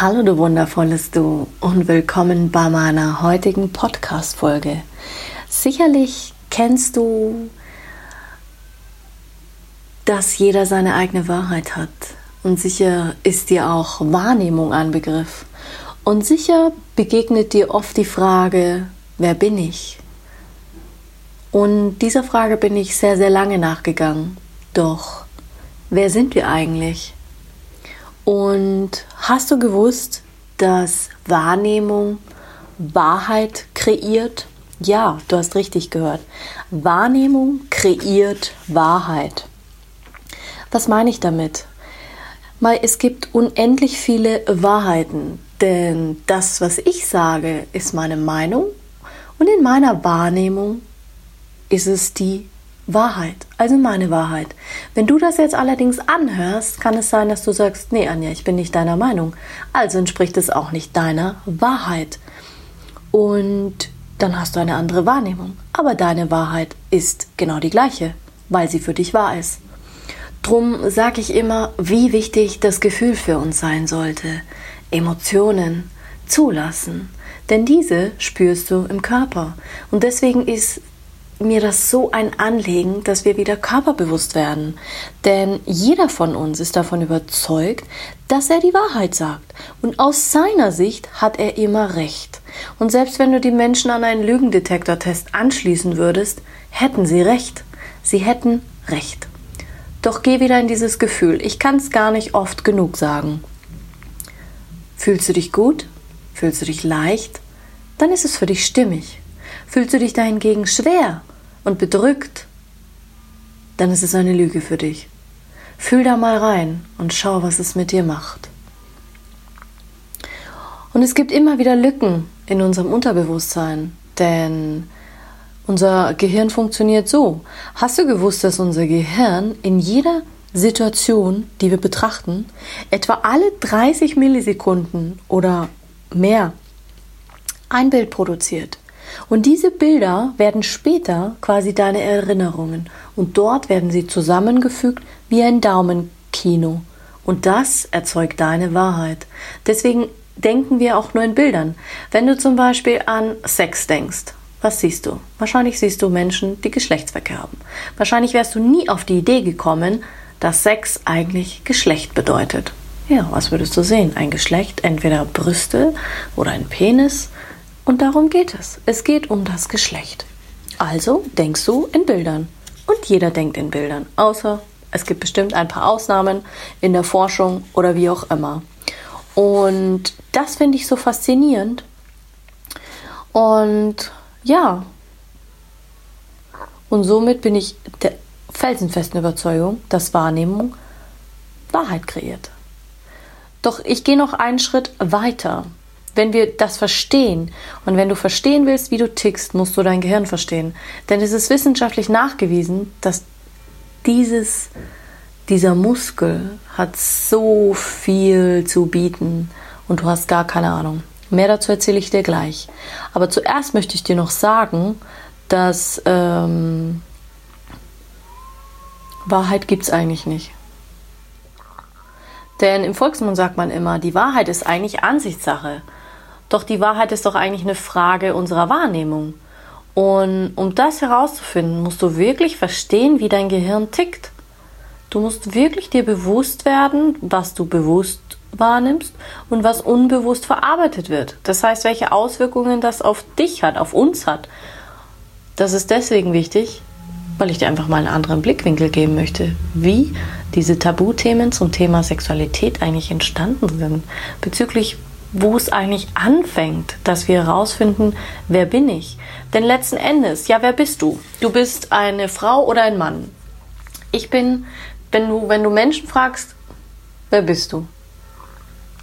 Hallo du wundervolles Du und willkommen bei meiner heutigen Podcast-Folge. Sicherlich kennst du, dass jeder seine eigene Wahrheit hat und sicher ist dir auch Wahrnehmung ein Begriff und sicher begegnet dir oft die Frage, wer bin ich? Und dieser Frage bin ich sehr, sehr lange nachgegangen. Doch, wer sind wir eigentlich? Und hast du gewusst, dass Wahrnehmung Wahrheit kreiert? Ja, du hast richtig gehört. Wahrnehmung kreiert Wahrheit. Was meine ich damit? Mal, es gibt unendlich viele Wahrheiten, denn das, was ich sage, ist meine Meinung und in meiner Wahrnehmung ist es die Wahrheit, also meine Wahrheit. Wenn du das jetzt allerdings anhörst, kann es sein, dass du sagst, nee, Anja, ich bin nicht deiner Meinung. Also entspricht es auch nicht deiner Wahrheit. Und dann hast du eine andere Wahrnehmung. Aber deine Wahrheit ist genau die gleiche, weil sie für dich wahr ist. Drum sage ich immer, wie wichtig das Gefühl für uns sein sollte. Emotionen zulassen. Denn diese spürst du im Körper. Und deswegen ist mir das so ein Anliegen, dass wir wieder körperbewusst werden. Denn jeder von uns ist davon überzeugt, dass er die Wahrheit sagt. Und aus seiner Sicht hat er immer recht. Und selbst wenn du die Menschen an einen Lügendetektortest anschließen würdest, hätten sie recht. Sie hätten recht. Doch geh wieder in dieses Gefühl. Ich kann es gar nicht oft genug sagen. Fühlst du dich gut? Fühlst du dich leicht? Dann ist es für dich stimmig. Fühlst du dich dahingegen schwer und bedrückt, dann ist es eine Lüge für dich. Fühl da mal rein und schau, was es mit dir macht. Und es gibt immer wieder Lücken in unserem Unterbewusstsein, denn unser Gehirn funktioniert so. Hast du gewusst, dass unser Gehirn in jeder Situation, die wir betrachten, etwa alle 30 Millisekunden oder mehr ein Bild produziert? Und diese Bilder werden später quasi deine Erinnerungen und dort werden sie zusammengefügt wie ein Daumenkino. Und das erzeugt deine Wahrheit. Deswegen denken wir auch nur in Bildern. Wenn du zum Beispiel an Sex denkst, was siehst du? Wahrscheinlich siehst du Menschen, die Geschlechtsverkehr haben. Wahrscheinlich wärst du nie auf die Idee gekommen, dass Sex eigentlich Geschlecht bedeutet. Ja, was würdest du sehen? Ein Geschlecht, entweder Brüste oder ein Penis und darum geht es. Es geht um das Geschlecht. Also denkst du in Bildern. Und jeder denkt in Bildern. Außer es gibt bestimmt ein paar Ausnahmen in der Forschung oder wie auch immer. Und das finde ich so faszinierend. Und ja. Und somit bin ich der felsenfesten Überzeugung, dass Wahrnehmung Wahrheit kreiert. Doch ich gehe noch einen Schritt weiter. Wenn wir das verstehen und wenn du verstehen willst, wie du tickst, musst du dein Gehirn verstehen. Denn es ist wissenschaftlich nachgewiesen, dass dieses, dieser Muskel hat so viel zu bieten und du hast gar keine Ahnung. Mehr dazu erzähle ich dir gleich. Aber zuerst möchte ich dir noch sagen, dass ähm, Wahrheit gibt es eigentlich nicht. Denn im Volksmund sagt man immer, die Wahrheit ist eigentlich Ansichtssache. Doch die Wahrheit ist doch eigentlich eine Frage unserer Wahrnehmung. Und um das herauszufinden, musst du wirklich verstehen, wie dein Gehirn tickt. Du musst wirklich dir bewusst werden, was du bewusst wahrnimmst und was unbewusst verarbeitet wird. Das heißt, welche Auswirkungen das auf dich hat, auf uns hat. Das ist deswegen wichtig, weil ich dir einfach mal einen anderen Blickwinkel geben möchte, wie diese Tabuthemen zum Thema Sexualität eigentlich entstanden sind, bezüglich wo es eigentlich anfängt, dass wir herausfinden, wer bin ich. Denn letzten Endes, ja, wer bist du? Du bist eine Frau oder ein Mann. Ich bin, wenn du, wenn du Menschen fragst, wer bist du?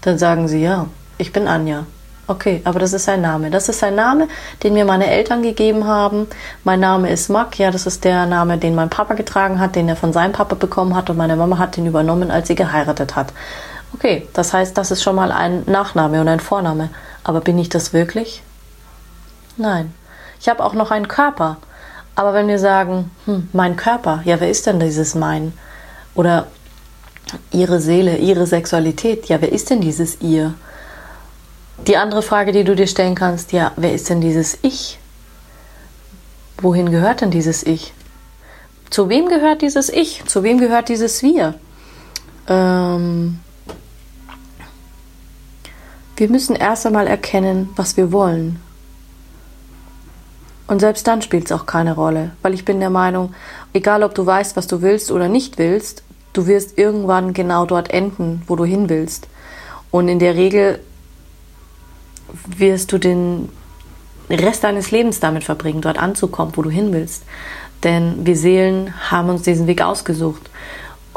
Dann sagen sie ja, ich bin Anja. Okay, aber das ist ein Name. Das ist ein Name, den mir meine Eltern gegeben haben. Mein Name ist Mack. Ja, das ist der Name, den mein Papa getragen hat, den er von seinem Papa bekommen hat und meine Mama hat den übernommen, als sie geheiratet hat. Okay, das heißt, das ist schon mal ein Nachname und ein Vorname. Aber bin ich das wirklich? Nein. Ich habe auch noch einen Körper. Aber wenn wir sagen, hm, mein Körper, ja, wer ist denn dieses mein? Oder ihre Seele, ihre Sexualität, ja, wer ist denn dieses ihr? Die andere Frage, die du dir stellen kannst, ja, wer ist denn dieses Ich? Wohin gehört denn dieses Ich? Zu wem gehört dieses Ich? Zu wem gehört dieses Wir? Ähm, wir müssen erst einmal erkennen, was wir wollen. Und selbst dann spielt es auch keine Rolle, weil ich bin der Meinung, egal ob du weißt, was du willst oder nicht willst, du wirst irgendwann genau dort enden, wo du hin willst. Und in der Regel wirst du den Rest deines Lebens damit verbringen, dort anzukommen, wo du hin willst. Denn wir Seelen haben uns diesen Weg ausgesucht.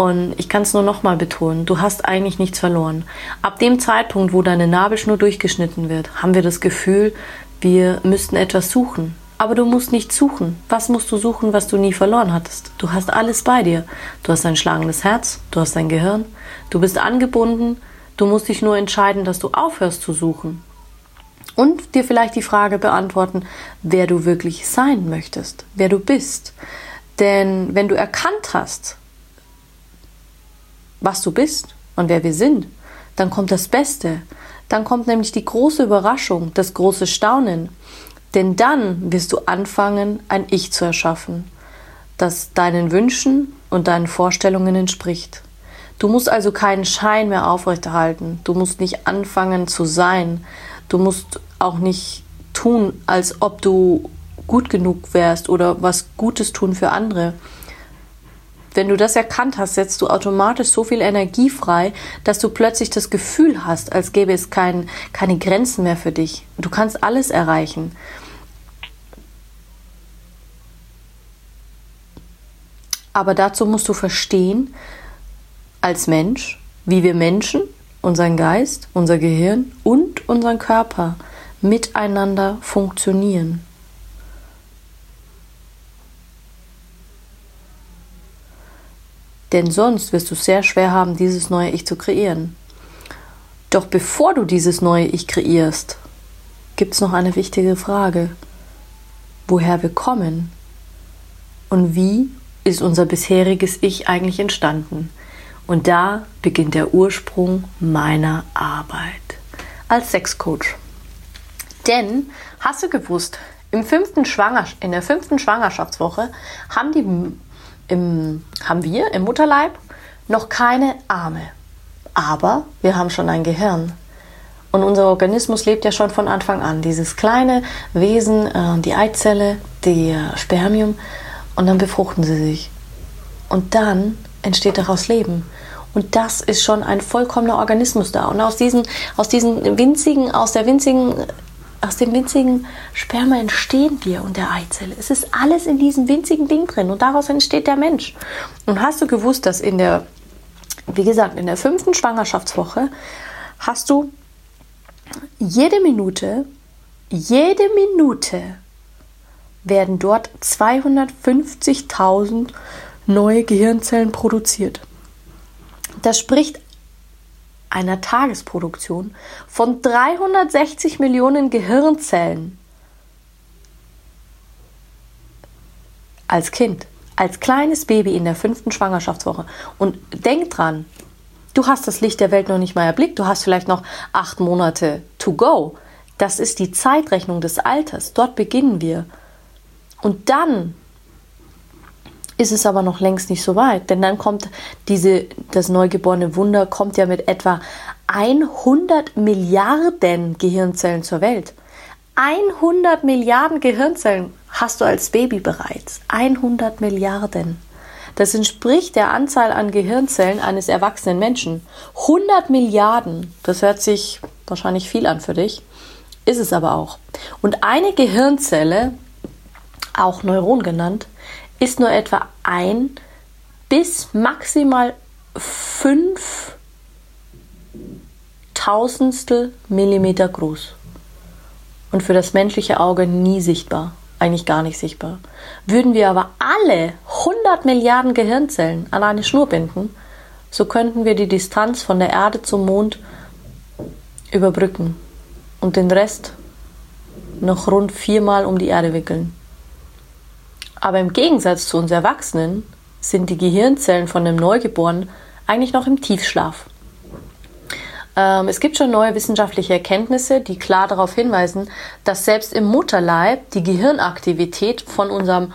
Und ich kann es nur nochmal betonen, du hast eigentlich nichts verloren. Ab dem Zeitpunkt, wo deine Nabelschnur durchgeschnitten wird, haben wir das Gefühl, wir müssten etwas suchen. Aber du musst nicht suchen. Was musst du suchen, was du nie verloren hattest? Du hast alles bei dir. Du hast ein schlagendes Herz, du hast ein Gehirn, du bist angebunden, du musst dich nur entscheiden, dass du aufhörst zu suchen und dir vielleicht die Frage beantworten, wer du wirklich sein möchtest, wer du bist. Denn wenn du erkannt hast, was du bist und wer wir sind, dann kommt das Beste. Dann kommt nämlich die große Überraschung, das große Staunen. Denn dann wirst du anfangen, ein Ich zu erschaffen, das deinen Wünschen und deinen Vorstellungen entspricht. Du musst also keinen Schein mehr aufrechterhalten. Du musst nicht anfangen zu sein, Du musst auch nicht tun, als ob du gut genug wärst oder was Gutes tun für andere. Wenn du das erkannt hast, setzt du automatisch so viel Energie frei, dass du plötzlich das Gefühl hast, als gäbe es kein, keine Grenzen mehr für dich. Du kannst alles erreichen. Aber dazu musst du verstehen, als Mensch, wie wir Menschen unseren Geist, unser Gehirn und unseren Körper miteinander funktionieren. Denn sonst wirst du sehr schwer haben, dieses neue Ich zu kreieren. Doch bevor du dieses neue Ich kreierst, gibt es noch eine wichtige Frage. Woher wir kommen und wie ist unser bisheriges Ich eigentlich entstanden? Und da beginnt der Ursprung meiner Arbeit als Sexcoach. Denn, hast du gewusst, im fünften Schwanger, in der fünften Schwangerschaftswoche haben, die, im, haben wir im Mutterleib noch keine Arme. Aber wir haben schon ein Gehirn. Und unser Organismus lebt ja schon von Anfang an. Dieses kleine Wesen, äh, die Eizelle, die Spermium, und dann befruchten sie sich. Und dann entsteht daraus Leben. Und das ist schon ein vollkommener Organismus da. Und aus diesen, aus diesen winzigen, aus der winzigen, aus dem winzigen Sperma entstehen wir und der Eizelle. Es ist alles in diesem winzigen Ding drin und daraus entsteht der Mensch. Und hast du gewusst, dass in der, wie gesagt, in der fünften Schwangerschaftswoche hast du jede Minute, jede Minute werden dort 250.000 neue Gehirnzellen produziert. Das spricht einer Tagesproduktion von 360 Millionen Gehirnzellen als Kind, als kleines Baby in der fünften Schwangerschaftswoche. Und denk dran, du hast das Licht der Welt noch nicht mal erblickt, du hast vielleicht noch acht Monate to go. Das ist die Zeitrechnung des Alters. Dort beginnen wir. Und dann ist es aber noch längst nicht so weit, denn dann kommt diese, das neugeborene Wunder kommt ja mit etwa 100 Milliarden Gehirnzellen zur Welt. 100 Milliarden Gehirnzellen hast du als Baby bereits. 100 Milliarden. Das entspricht der Anzahl an Gehirnzellen eines erwachsenen Menschen. 100 Milliarden, das hört sich wahrscheinlich viel an für dich, ist es aber auch. Und eine Gehirnzelle, auch Neuron genannt, ist nur etwa ein bis maximal 5000 Tausendstel Millimeter groß und für das menschliche Auge nie sichtbar, eigentlich gar nicht sichtbar. Würden wir aber alle 100 Milliarden Gehirnzellen an eine Schnur binden, so könnten wir die Distanz von der Erde zum Mond überbrücken und den Rest noch rund viermal um die Erde wickeln. Aber im Gegensatz zu uns Erwachsenen sind die Gehirnzellen von einem Neugeborenen eigentlich noch im Tiefschlaf. Ähm, es gibt schon neue wissenschaftliche Erkenntnisse, die klar darauf hinweisen, dass selbst im Mutterleib die Gehirnaktivität von unserem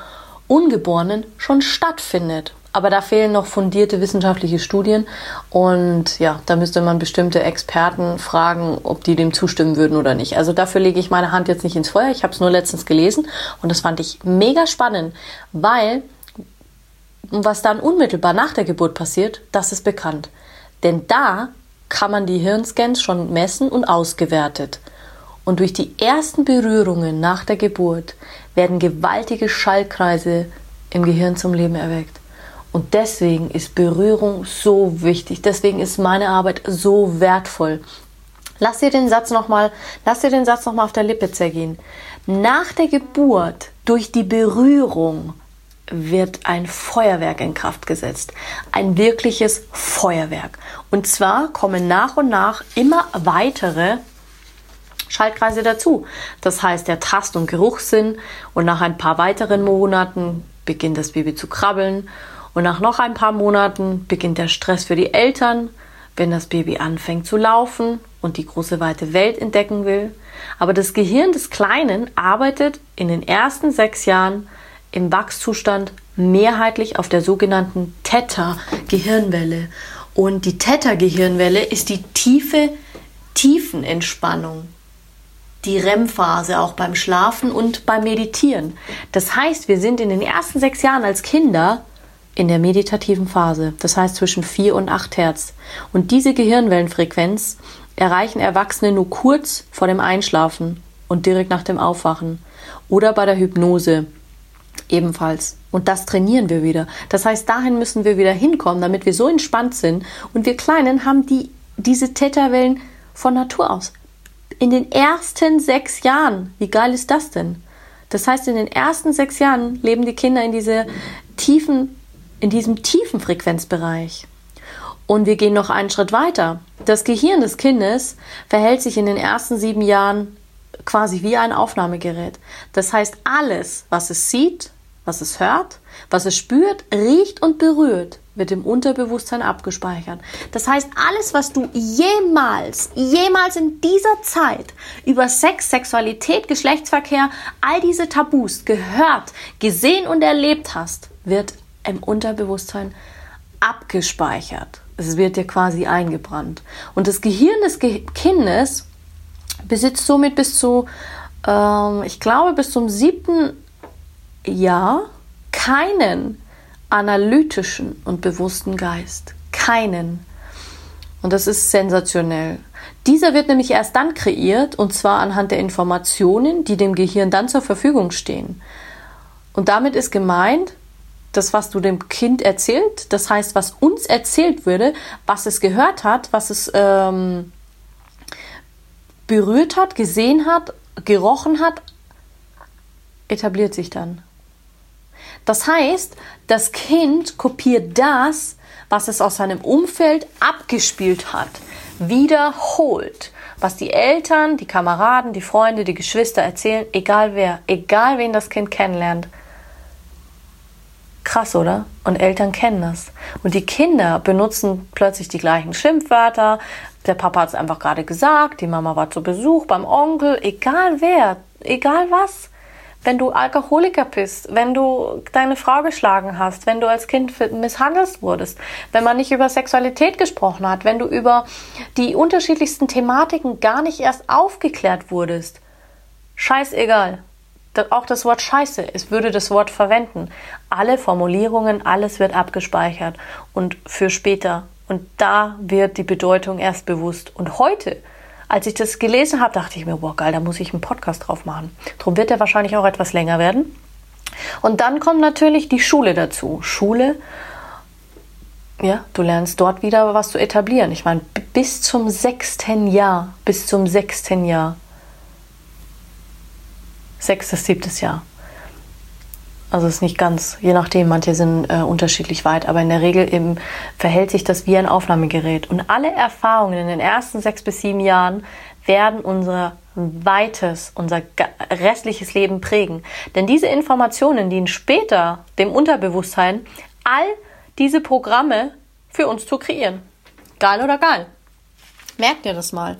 Ungeborenen schon stattfindet. Aber da fehlen noch fundierte wissenschaftliche Studien und ja, da müsste man bestimmte Experten fragen, ob die dem zustimmen würden oder nicht. Also dafür lege ich meine Hand jetzt nicht ins Feuer. Ich habe es nur letztens gelesen und das fand ich mega spannend, weil was dann unmittelbar nach der Geburt passiert, das ist bekannt. Denn da kann man die Hirnscans schon messen und ausgewertet. Und durch die ersten Berührungen nach der Geburt werden gewaltige Schallkreise im Gehirn zum Leben erweckt. Und deswegen ist Berührung so wichtig. Deswegen ist meine Arbeit so wertvoll. Lass dir den Satz nochmal, lass dir den Satz noch auf der Lippe zergehen. Nach der Geburt durch die Berührung wird ein Feuerwerk in Kraft gesetzt. Ein wirkliches Feuerwerk. Und zwar kommen nach und nach immer weitere Schaltkreise dazu. Das heißt, der Tast- und Geruchssinn und nach ein paar weiteren Monaten beginnt das Baby zu krabbeln und nach noch ein paar Monaten beginnt der Stress für die Eltern, wenn das Baby anfängt zu laufen und die große weite Welt entdecken will. Aber das Gehirn des Kleinen arbeitet in den ersten sechs Jahren im Wachzustand mehrheitlich auf der sogenannten Theta-Gehirnwelle. Und die Theta-Gehirnwelle ist die tiefe Tiefenentspannung, die REM-Phase auch beim Schlafen und beim Meditieren. Das heißt, wir sind in den ersten sechs Jahren als Kinder in der meditativen Phase, das heißt zwischen 4 und 8 Hertz. Und diese Gehirnwellenfrequenz erreichen Erwachsene nur kurz vor dem Einschlafen und direkt nach dem Aufwachen oder bei der Hypnose ebenfalls. Und das trainieren wir wieder. Das heißt, dahin müssen wir wieder hinkommen, damit wir so entspannt sind. Und wir Kleinen haben die, diese Theta-Wellen von Natur aus. In den ersten sechs Jahren. Wie geil ist das denn? Das heißt, in den ersten sechs Jahren leben die Kinder in, diese tiefen, in diesem tiefen Frequenzbereich. Und wir gehen noch einen Schritt weiter. Das Gehirn des Kindes verhält sich in den ersten sieben Jahren quasi wie ein Aufnahmegerät. Das heißt, alles, was es sieht, was es hört, was es spürt, riecht und berührt, wird im Unterbewusstsein abgespeichert. Das heißt, alles, was du jemals, jemals in dieser Zeit über Sex, Sexualität, Geschlechtsverkehr, all diese Tabus gehört, gesehen und erlebt hast, wird im Unterbewusstsein abgespeichert. Es wird dir quasi eingebrannt. Und das Gehirn des Ge Kindes besitzt somit bis zu, ähm, ich glaube, bis zum siebten Jahr keinen analytischen und bewussten Geist. Keinen. Und das ist sensationell. Dieser wird nämlich erst dann kreiert, und zwar anhand der Informationen, die dem Gehirn dann zur Verfügung stehen. Und damit ist gemeint, das, was du dem Kind erzählt, das heißt, was uns erzählt würde, was es gehört hat, was es ähm, berührt hat, gesehen hat, gerochen hat, etabliert sich dann. Das heißt, das Kind kopiert das, was es aus seinem Umfeld abgespielt hat, wiederholt. Was die Eltern, die Kameraden, die Freunde, die Geschwister erzählen, egal wer, egal wen das Kind kennenlernt. Krass, oder? Und Eltern kennen das. Und die Kinder benutzen plötzlich die gleichen Schimpfwörter, der Papa hat es einfach gerade gesagt, die Mama war zu Besuch beim Onkel, egal wer, egal was. Wenn du Alkoholiker bist, wenn du deine Frau geschlagen hast, wenn du als Kind misshandelt wurdest, wenn man nicht über Sexualität gesprochen hat, wenn du über die unterschiedlichsten Thematiken gar nicht erst aufgeklärt wurdest. Scheißegal. Auch das Wort Scheiße, es würde das Wort verwenden. Alle Formulierungen, alles wird abgespeichert und für später und da wird die Bedeutung erst bewusst. Und heute, als ich das gelesen habe, dachte ich mir, boah, geil, da muss ich einen Podcast drauf machen. Darum wird er wahrscheinlich auch etwas länger werden. Und dann kommt natürlich die Schule dazu. Schule, ja, du lernst dort wieder was zu etablieren. Ich meine, bis zum sechsten Jahr, bis zum sechsten Jahr, sechstes, siebtes Jahr. Also es ist nicht ganz, je nachdem, manche sind äh, unterschiedlich weit, aber in der Regel eben verhält sich das wie ein Aufnahmegerät. Und alle Erfahrungen in den ersten sechs bis sieben Jahren werden unser weites, unser restliches Leben prägen. Denn diese Informationen dienen später dem Unterbewusstsein, all diese Programme für uns zu kreieren. Geil oder geil? Merkt ihr das mal?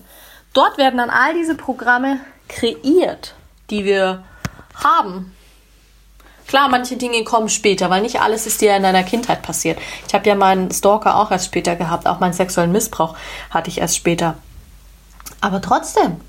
Dort werden dann all diese Programme kreiert, die wir haben. Klar, manche Dinge kommen später, weil nicht alles ist dir in deiner Kindheit passiert. Ich habe ja meinen Stalker auch erst später gehabt, auch meinen sexuellen Missbrauch hatte ich erst später. Aber trotzdem,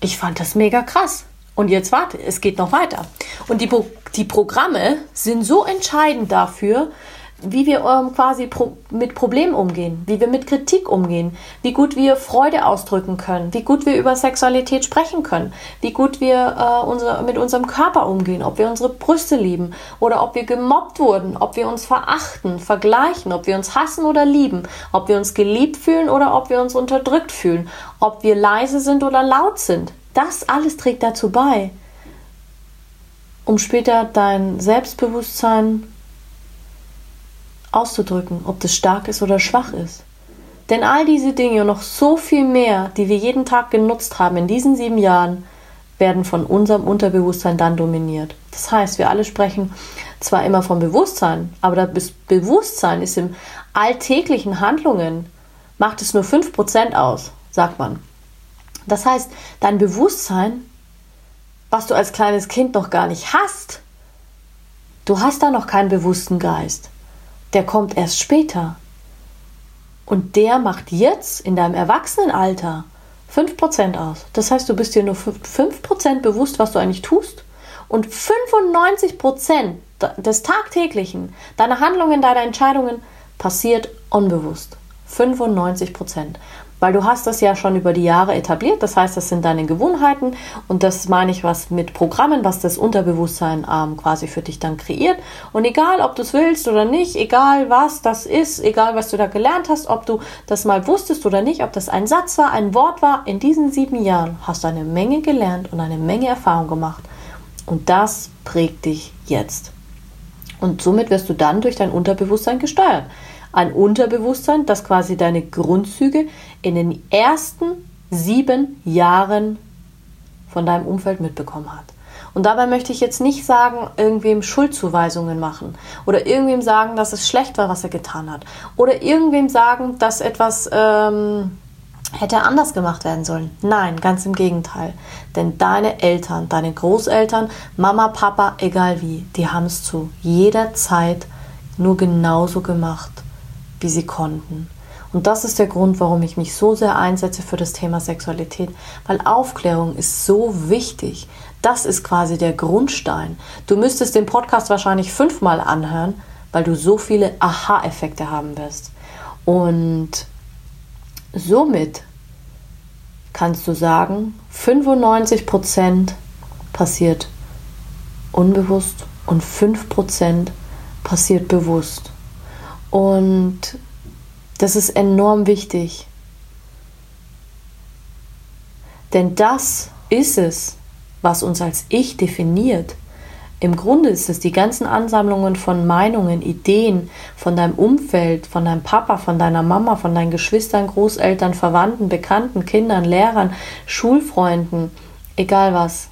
ich fand das mega krass. Und jetzt warte, es geht noch weiter. Und die, die Programme sind so entscheidend dafür, wie wir ähm, quasi pro mit Problemen umgehen, wie wir mit Kritik umgehen, wie gut wir Freude ausdrücken können, wie gut wir über Sexualität sprechen können, wie gut wir äh, unser, mit unserem Körper umgehen, ob wir unsere Brüste lieben oder ob wir gemobbt wurden, ob wir uns verachten, vergleichen, ob wir uns hassen oder lieben, ob wir uns geliebt fühlen oder ob wir uns unterdrückt fühlen, ob wir leise sind oder laut sind. Das alles trägt dazu bei, um später dein Selbstbewusstsein auszudrücken, ob das stark ist oder schwach ist. Denn all diese Dinge und noch so viel mehr, die wir jeden Tag genutzt haben in diesen sieben Jahren, werden von unserem Unterbewusstsein dann dominiert. Das heißt, wir alle sprechen zwar immer vom Bewusstsein, aber das Bewusstsein ist im alltäglichen Handlungen, macht es nur 5% aus, sagt man. Das heißt, dein Bewusstsein, was du als kleines Kind noch gar nicht hast, du hast da noch keinen bewussten Geist der kommt erst später. Und der macht jetzt in deinem Erwachsenenalter 5% aus. Das heißt, du bist dir nur 5% bewusst, was du eigentlich tust. Und 95% des Tagtäglichen, deiner Handlungen, deiner Entscheidungen passiert unbewusst. 95% weil du hast das ja schon über die Jahre etabliert. Das heißt, das sind deine Gewohnheiten und das meine ich was mit Programmen, was das Unterbewusstsein ähm, quasi für dich dann kreiert. Und egal, ob du es willst oder nicht, egal was das ist, egal was du da gelernt hast, ob du das mal wusstest oder nicht, ob das ein Satz war, ein Wort war, in diesen sieben Jahren hast du eine Menge gelernt und eine Menge Erfahrung gemacht. Und das prägt dich jetzt. Und somit wirst du dann durch dein Unterbewusstsein gesteuert ein Unterbewusstsein, das quasi deine Grundzüge in den ersten sieben Jahren von deinem Umfeld mitbekommen hat. Und dabei möchte ich jetzt nicht sagen, irgendwem Schuldzuweisungen machen oder irgendwem sagen, dass es schlecht war, was er getan hat oder irgendwem sagen, dass etwas ähm, hätte anders gemacht werden sollen. Nein, ganz im Gegenteil. Denn deine Eltern, deine Großeltern, Mama, Papa, egal wie, die haben es zu jeder Zeit nur genauso gemacht wie sie konnten. Und das ist der Grund, warum ich mich so sehr einsetze für das Thema Sexualität, weil Aufklärung ist so wichtig. Das ist quasi der Grundstein. Du müsstest den Podcast wahrscheinlich fünfmal anhören, weil du so viele Aha-Effekte haben wirst. Und somit kannst du sagen, 95% passiert unbewusst und 5% passiert bewusst. Und das ist enorm wichtig. Denn das ist es, was uns als Ich definiert. Im Grunde ist es die ganzen Ansammlungen von Meinungen, Ideen von deinem Umfeld, von deinem Papa, von deiner Mama, von deinen Geschwistern, Großeltern, Verwandten, Bekannten, Kindern, Lehrern, Schulfreunden, egal was.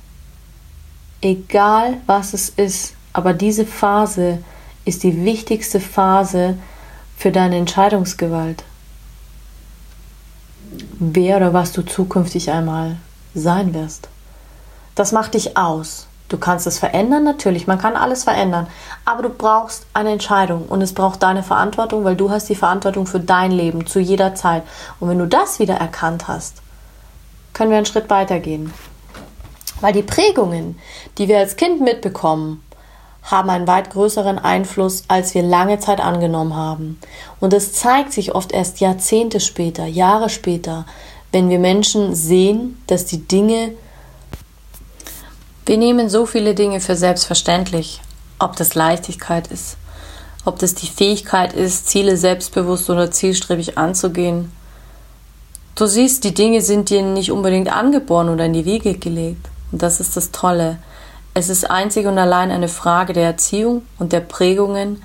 Egal was es ist. Aber diese Phase ist die wichtigste Phase für deine Entscheidungsgewalt. Wer oder was du zukünftig einmal sein wirst. Das macht dich aus. Du kannst es verändern, natürlich, man kann alles verändern, aber du brauchst eine Entscheidung und es braucht deine Verantwortung, weil du hast die Verantwortung für dein Leben zu jeder Zeit. Und wenn du das wieder erkannt hast, können wir einen Schritt weitergehen. Weil die Prägungen, die wir als Kind mitbekommen, haben einen weit größeren Einfluss, als wir lange Zeit angenommen haben. Und es zeigt sich oft erst Jahrzehnte später, Jahre später, wenn wir Menschen sehen, dass die Dinge, wir nehmen so viele Dinge für selbstverständlich, ob das Leichtigkeit ist, ob das die Fähigkeit ist, Ziele selbstbewusst oder zielstrebig anzugehen. Du siehst, die Dinge sind dir nicht unbedingt angeboren oder in die Wiege gelegt. Und das ist das Tolle. Es ist einzig und allein eine Frage der Erziehung und der Prägungen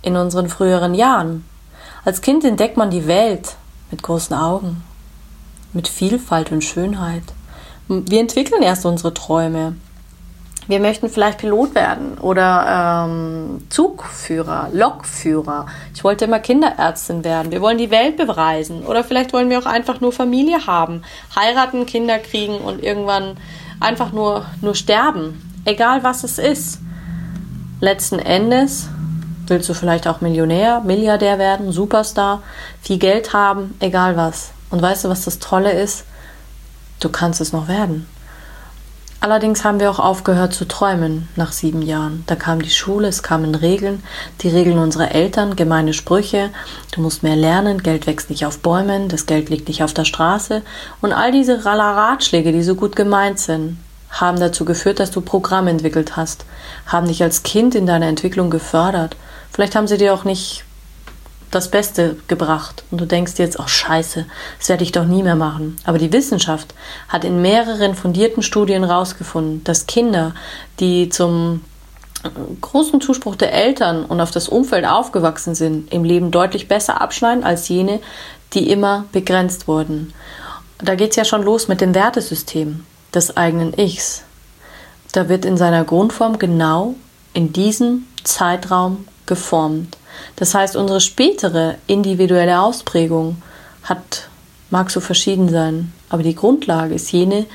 in unseren früheren Jahren. Als Kind entdeckt man die Welt mit großen Augen, mit Vielfalt und Schönheit. Wir entwickeln erst unsere Träume. Wir möchten vielleicht Pilot werden oder ähm, Zugführer, Lokführer. Ich wollte immer Kinderärztin werden. Wir wollen die Welt bereisen. Oder vielleicht wollen wir auch einfach nur Familie haben, heiraten, Kinder kriegen und irgendwann einfach nur, nur sterben. Egal was es ist. Letzten Endes willst du vielleicht auch Millionär, Milliardär werden, Superstar, viel Geld haben, egal was. Und weißt du, was das Tolle ist? Du kannst es noch werden. Allerdings haben wir auch aufgehört zu träumen nach sieben Jahren. Da kam die Schule, es kamen Regeln, die Regeln unserer Eltern, gemeine Sprüche, du musst mehr lernen, Geld wächst nicht auf Bäumen, das Geld liegt nicht auf der Straße und all diese Ratschläge, die so gut gemeint sind, haben dazu geführt, dass du Programm entwickelt hast, haben dich als Kind in deiner Entwicklung gefördert. Vielleicht haben sie dir auch nicht das Beste gebracht und du denkst jetzt, oh scheiße, das werde ich doch nie mehr machen. Aber die Wissenschaft hat in mehreren fundierten Studien herausgefunden, dass Kinder, die zum großen Zuspruch der Eltern und auf das Umfeld aufgewachsen sind, im Leben deutlich besser abschneiden als jene, die immer begrenzt wurden. Da geht es ja schon los mit dem Wertesystem des eigenen Ichs. Da wird in seiner Grundform genau in diesem Zeitraum geformt. Das heißt, unsere spätere individuelle Ausprägung hat, mag so verschieden sein, aber die Grundlage ist jene,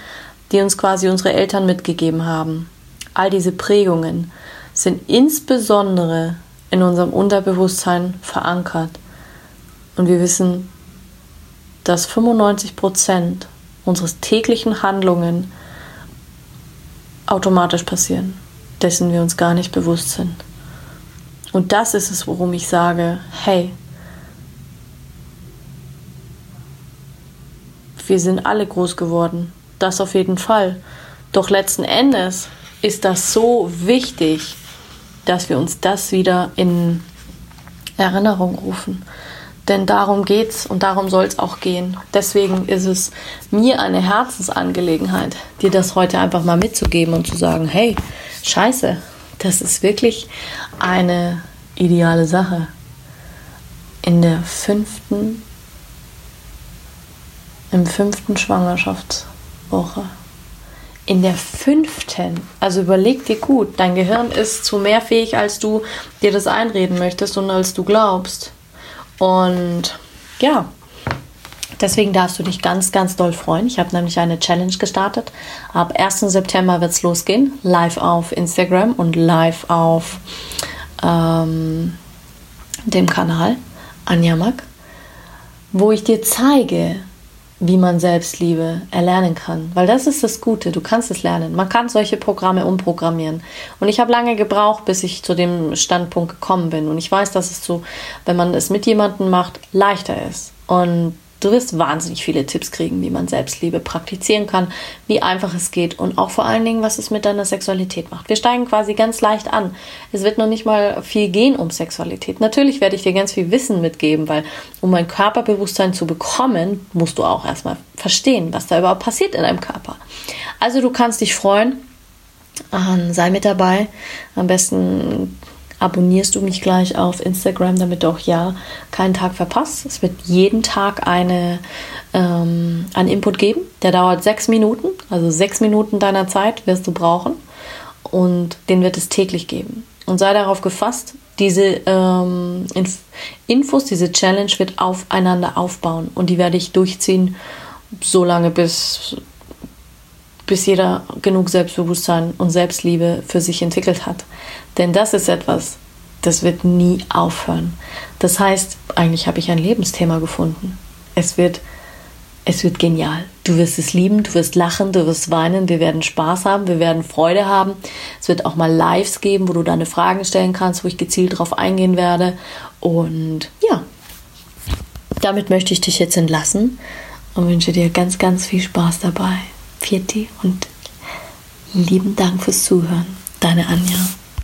die uns quasi unsere Eltern mitgegeben haben. All diese Prägungen sind insbesondere in unserem Unterbewusstsein verankert. Und wir wissen, dass 95 Prozent unseres täglichen Handlungen automatisch passieren, dessen wir uns gar nicht bewusst sind. Und das ist es, worum ich sage, hey, wir sind alle groß geworden. Das auf jeden Fall. Doch letzten Endes ist das so wichtig, dass wir uns das wieder in Erinnerung rufen. Denn darum geht's und darum soll es auch gehen. Deswegen ist es mir eine Herzensangelegenheit, dir das heute einfach mal mitzugeben und zu sagen, hey, scheiße, das ist wirklich eine ideale Sache. In der fünften, im fünften Schwangerschaftswoche. In der fünften, also überleg dir gut, dein Gehirn ist zu mehr fähig, als du dir das einreden möchtest und als du glaubst. Und ja, Deswegen darfst du dich ganz, ganz doll freuen. Ich habe nämlich eine Challenge gestartet. Ab 1. September wird es losgehen. Live auf Instagram und live auf ähm, dem Kanal Anja Mack, wo ich dir zeige, wie man Selbstliebe erlernen kann. Weil das ist das Gute, du kannst es lernen. Man kann solche Programme umprogrammieren. Und ich habe lange gebraucht, bis ich zu dem Standpunkt gekommen bin. Und ich weiß, dass es so, wenn man es mit jemandem macht, leichter ist. Und Du wirst wahnsinnig viele Tipps kriegen, wie man Selbstliebe praktizieren kann, wie einfach es geht und auch vor allen Dingen, was es mit deiner Sexualität macht. Wir steigen quasi ganz leicht an. Es wird noch nicht mal viel gehen um Sexualität. Natürlich werde ich dir ganz viel Wissen mitgeben, weil um ein Körperbewusstsein zu bekommen, musst du auch erstmal verstehen, was da überhaupt passiert in deinem Körper. Also du kannst dich freuen. Sei mit dabei. Am besten abonnierst du mich gleich auf Instagram, damit du auch ja keinen Tag verpasst. Es wird jeden Tag eine, ähm, einen Input geben. Der dauert sechs Minuten, also sechs Minuten deiner Zeit wirst du brauchen. Und den wird es täglich geben. Und sei darauf gefasst, diese ähm, Inf Infos, diese Challenge wird aufeinander aufbauen. Und die werde ich durchziehen, so lange bis bis jeder genug Selbstbewusstsein und Selbstliebe für sich entwickelt hat. Denn das ist etwas, das wird nie aufhören. Das heißt, eigentlich habe ich ein Lebensthema gefunden. Es wird, es wird genial. Du wirst es lieben, du wirst lachen, du wirst weinen, wir werden Spaß haben, wir werden Freude haben. Es wird auch mal Lives geben, wo du deine Fragen stellen kannst, wo ich gezielt darauf eingehen werde. Und ja, damit möchte ich dich jetzt entlassen und wünsche dir ganz, ganz viel Spaß dabei. Vierti und lieben Dank fürs Zuhören. Deine Anja.